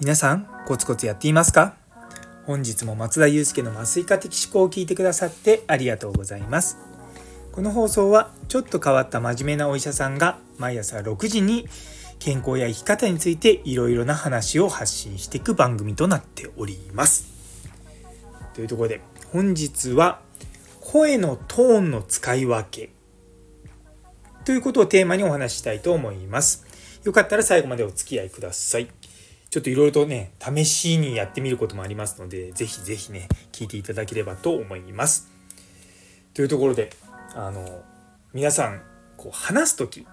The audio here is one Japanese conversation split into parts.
皆さんコツコツやっていますか？本日も松田祐介の麻酔科的思考を聞いてくださってありがとうございます。この放送はちょっと変わった真面目なお医者さんが毎朝6時に健康や生き方についていろいろな話を発信していく番組となっております。というところで本日は声のトーンの使い分け。ということをテーマにお話ししたいと思います。よかったら最後までお付き合いください。ちょっといろいろとね、試しにやってみることもありますので、ぜひぜひね、聞いていただければと思います。というところで、あの、皆さん、こう話す時、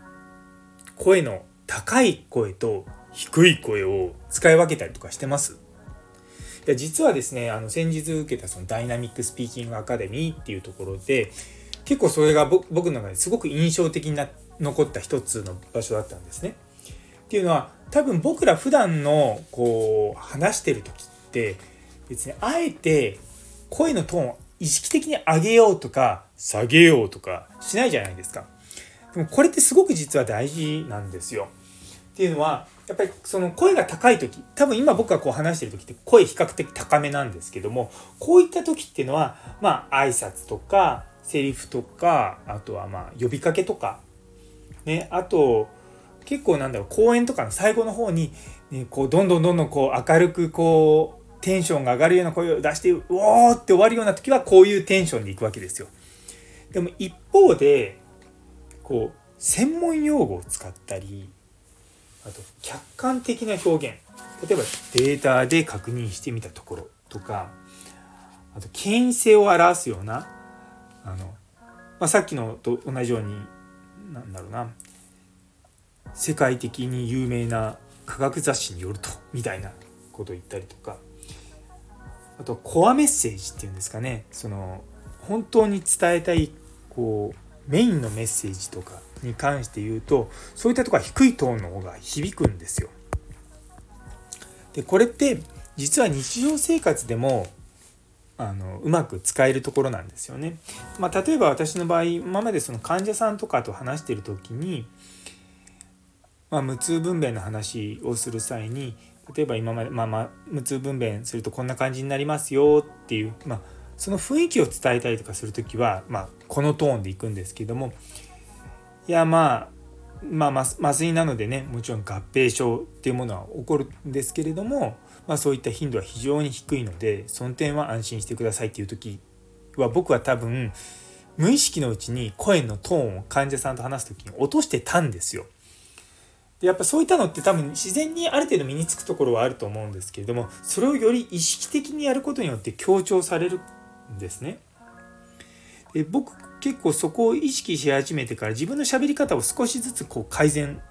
声の高い声と低い声を使い分けたりとかしてます？いや実はですね、あの先日受けたそのダイナミックスピーキングアカデミーっていうところで、結構それが僕の中ですごく印象的な残った一つの場所だったんですね。っていうのは多分僕ら普段のこう話してる時って別にあえて声のトーンを意識的に上げようとか下げようとかしないじゃないですか。でもこれってすごく実は大事なんですよ。っていうのはやっぱりその声が高い時多分今僕がこう話してる時って声比較的高めなんですけどもこういった時っていうのはまあ挨拶とかセリフとかあとはまあ呼びかけとかねあと結構なんだろう公演とかの最後の方に、ね、こうどんどんどんどんこう明るくこうテンションが上がるような声を出してうおーって終わるような時はこういうテンションでいくわけですよ。でも一方でこう専門用語を使ったりあと客観的な表現例えばデータで確認してみたところとかあと権威性を表すようなあの、まあ、さっきのと同じようになんだろうな世界的に有名な科学雑誌によると みたいなことを言ったりとかあとコアメッセージっていうんですかねその本当に伝えたいこうメインのメッセージとかに関して言うとそういったとこは低いトーンの方が響くんですよ。でこれって実は日常生活でもあのうまく使えるところなんですよね。まあ、例えば私の場合今までその患者さんとかと話してる時にまあ、無痛分娩の話をする際に例えば今まで、まあ、まあ無痛分娩するとこんな感じになりますよっていう、まあ、その雰囲気を伝えたりとかする時は、まあ、このトーンでいくんですけどもいやまあまあ麻酔なのでねもちろん合併症っていうものは起こるんですけれども、まあ、そういった頻度は非常に低いのでその点は安心してくださいっていう時は僕は多分無意識のうちに声のトーンを患者さんと話す時に落としてたんですよ。でやっぱそういったのって多分自然にある程度身につくところはあると思うんですけれどもそれをより意識的にやることによって強調されるんですね。で僕結構そこを意識し始めてから自分の喋り方を少しずつこう改善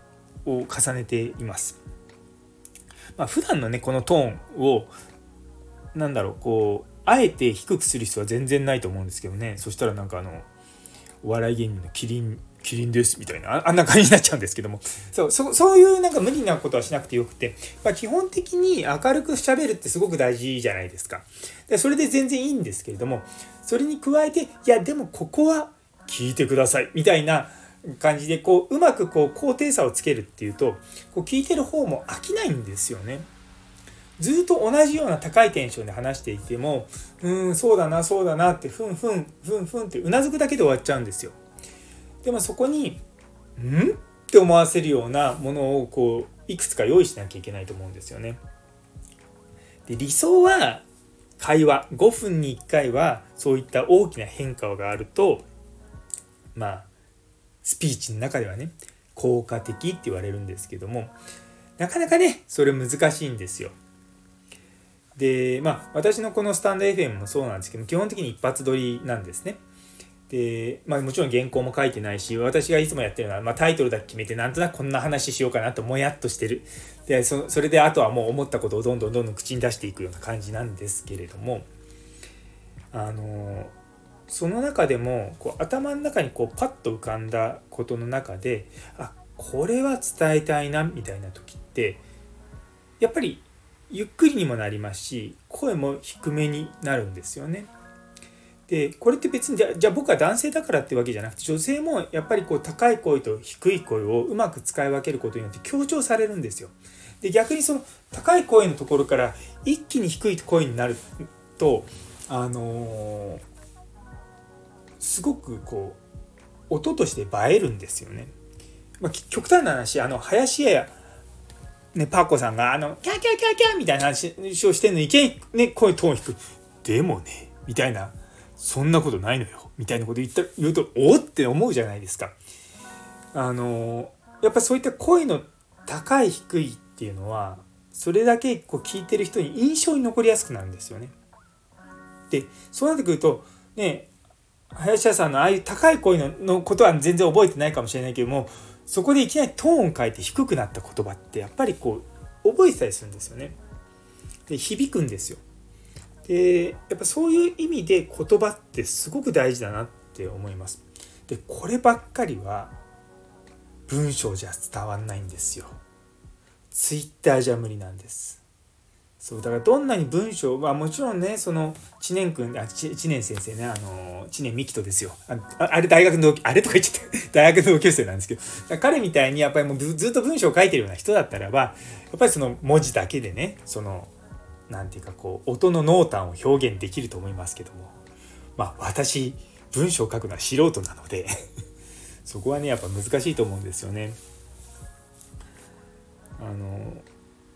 を重ねています。まあ、普段のねこのトーンをなんだろうこうあえて低くする必要は全然ないと思うんですけどね。そしたらなんかあのお笑い芸人のキリンキリンですみたいなあんな感じになっちゃうんですけども。そうそそういうなんか無理なことはしなくてよくて、まあ、基本的に明るくしゃべるってすごく大事じゃないですか。でそれで全然いいんですけれどもそれに加えていやでもここは聞いてくださいみたいな感じでこううまくこう高低差をつけるっていうとこう聞いてる方も飽きないんですよね。ずっと同じような高いテンションで話していてもうんそうだなそうだなってふんふんふんふんってうなずくだけで終わっちゃうんですよ。でもそこに「ん?」って思わせるようなものをこういくつか用意しなきゃいけないと思うんですよね。で理想は会話5分に1回はそういった大きな変化があるとまあスピーチの中ではね効果的って言われるんですけどもなかなかねそれ難しいんですよ。でまあ私のこのスタンド FM もそうなんですけど基本的に一発撮りなんですね。で、まあ、もちろん原稿も書いてないし私がいつもやってるのは、まあ、タイトルだけ決めてなんとなくこんな話しようかなともやっとしてるでそそれであとはもう思ったことをどんどんどんどん口に出していくような感じなんですけれどもあのその中でもこう頭の中にこうパッと浮かんだことの中であこれは伝えたいなみたいな時ってやっぱりゆっくりにもなりますし声も低めになるんですよね。でこれって別にじゃあ僕は男性だからってわけじゃなくて女性もやっぱりこう高い声と低い声をうまく使い分けることによって強調されるんですよ。で逆にその高い声のところから一気に低い声になるとあのー、すごくこう音として映えるんですよね。まあ、極端な話あの林家ね、パーコさんが、あの、キャキャキャキャみたいな話をしてんのに、いきなりね、声トーン低く。でもね、みたいな、そんなことないのよ。みたいなこと言った言うと、おって思うじゃないですか。あの、やっぱそういった声の高い低いっていうのは、それだけこう聞いてる人に印象に残りやすくなるんですよね。で、そうなってくると、ね、林家さんのああいう高い声ののことは全然覚えてないかもしれないけども、そこでいきなりトーンを変えて低くなった言葉ってやっぱりこう覚えてたりするんですよね。で響くんですよ。でやっぱそういう意味で言葉ってすごく大事だなって思います。でこればっかりは文章じゃ伝わんないんですよ。ツイッターじゃ無理なんです。そうだからどんなに文章はもちろんねその知念君あ知念先生ねあの知念幹人ですよ。ああれ大学のあれとか言っちゃって 大学の同級生なんですけど。彼みたいにやっぱりもうずっと文章を書いてるような人だったらばやっぱりその文字だけでねその何て言うかこう音の濃淡を表現できると思いますけども。まあ私文章を書くのは素人なので そこはねやっぱ難しいと思うんですよね。あの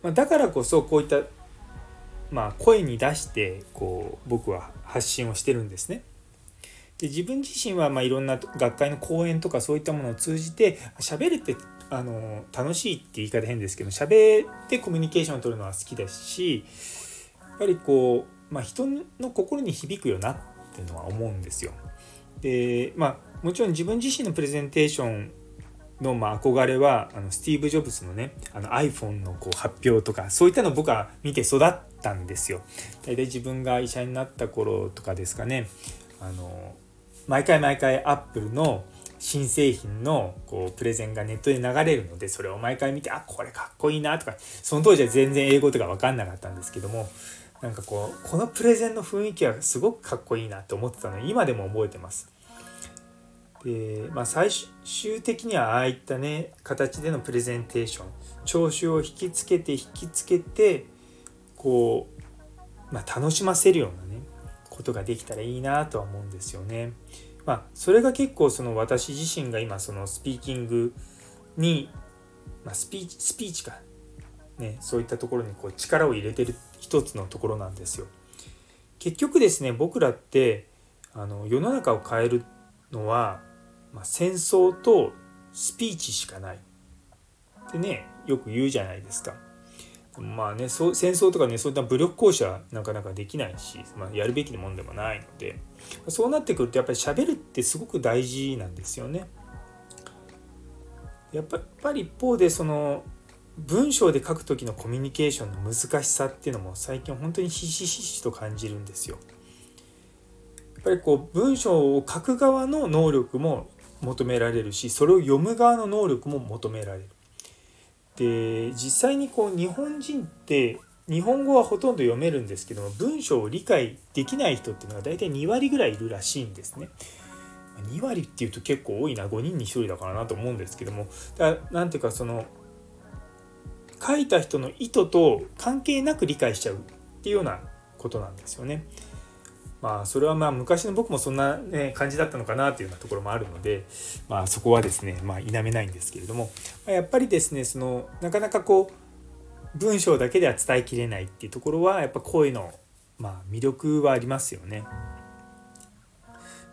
まあ、だからこそこういったまあ、声に出してこう僕は発信をしてるんですね。で自分自身はまあいろんな学会の講演とかそういったものを通じて喋るってあの楽しいって言い方変ですけど喋ってコミュニケーションを取るのは好きですしやっぱりこう、まあ、人の心に響くよなっていうのは思うんですよ。でまあもちろん自分自身のプレゼンテーションのま憧れはあのスティーブ・ジョブズのねあの iPhone のこう発表とかそういったのを僕は見て育ったんですよ。大体自分が医者になった頃とかですかねあの毎回毎回アップルの新製品のこうプレゼンがネットで流れるのでそれを毎回見てあこれかっこいいなとかその当時は全然英語とか分かんなかったんですけどもなんかこうこのプレゼンの雰囲気はすごくかっこいいなと思ってたので今でも覚えてます。で、まあ、最終的にはああいったね形でのプレゼンテーション聴衆を引きつけて引きつけてこう、まあ、楽しませるようなねことができたらいいなとは思うんですよね。まあ、それが結構その私自身が今そのスピーキングに、まあ、スピーチスピーチか、ね、そういったところにこう力を入れてる一つのところなんですよ。結局ですね僕らってあの世の中を変えるのはまあ、戦争とスピーチしかないってねよく言うじゃないですか。まあねそう戦争とかねそういった武力行使はなかなかできないし、まあ、やるべきもんでもないのでそうなってくるとやっぱり喋るってすごく大事なんですよね。やっぱり一方でその文章で書く時のコミュニケーションの難しさっていうのも最近本当にひしひしと感じるんですよ。やっぱりこう文章を書く側の能力も求められるしそれを読む側の能力も求められる。で実際にこう日本人って日本語はほとんど読めるんですけども文章を理解できない人っていうのが大体2割ぐらいいるらしいんですね。2割っていうと結構多いな5人に1人だからなと思うんですけどもだなんていうかその書いた人の意図と関係なく理解しちゃうっていうようなことなんですよね。まあそれはまあ昔の僕もそんな、ね、感じだったのかなというようなところもあるので、まあ、そこはですねまあ否めないんですけれども、まあ、やっぱりですねそのなかなかこう文章だけでは伝えきれないっていうところはやっぱ声の、まあ、魅力はありますよね。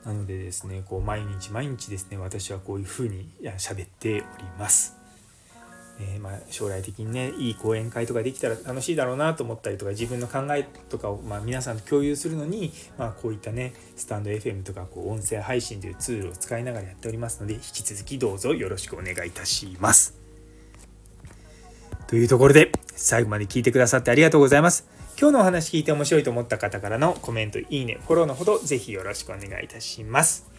なのでですねこう毎日毎日ですね私はこういうふうに喋っております。えー、まあ、将来的にねいい講演会とかできたら楽しいだろうなと思ったりとか自分の考えとかを、まあ、皆さんと共有するのに、まあ、こういったねスタンド FM とかこう音声配信というツールを使いながらやっておりますので引き続きどうぞよろしくお願いいたします。というところで最後まで聞いてくださってありがとうございます。今日のお話聞いて面白いと思った方からのコメント、いいね、フォローのほどぜひよろしくお願いいたします。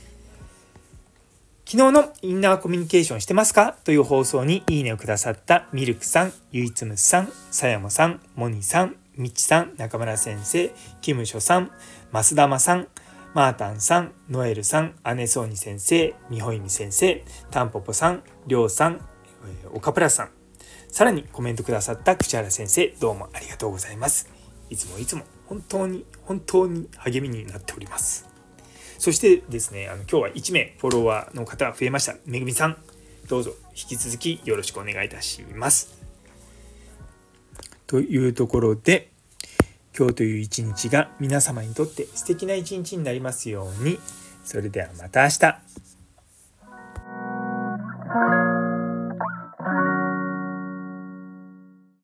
昨日のインナーコミュニケーションしてますか？という放送にいいねをくださったミルクさん、ゆいつむさん、さやもさん、もにさん、みちさん、中村先生、キムショさん、増田まさん、マータンさん、ノエルさん、アネソーニ先生、ミホイミ先生、タンポポさん、りょうさん、岡プラさん、さらにコメントくださった口原先生、どうもありがとうございます。いつもいつも本当に本当に励みになっております。そしてですね、あの今日は1名フォロワーの方増えました。めぐみさん、どうぞ引き続きよろしくお願いいたします。というところで、今日という一日が皆様にとって素敵な一日になりますように。それではまた明日。